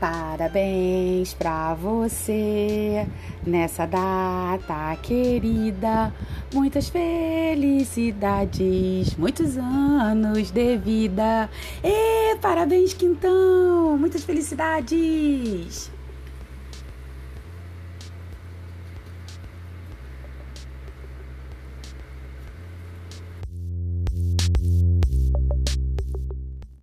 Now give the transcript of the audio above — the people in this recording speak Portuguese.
Parabéns para você nessa data querida. Muitas felicidades, muitos anos de vida. E parabéns, Quintão! Muitas felicidades!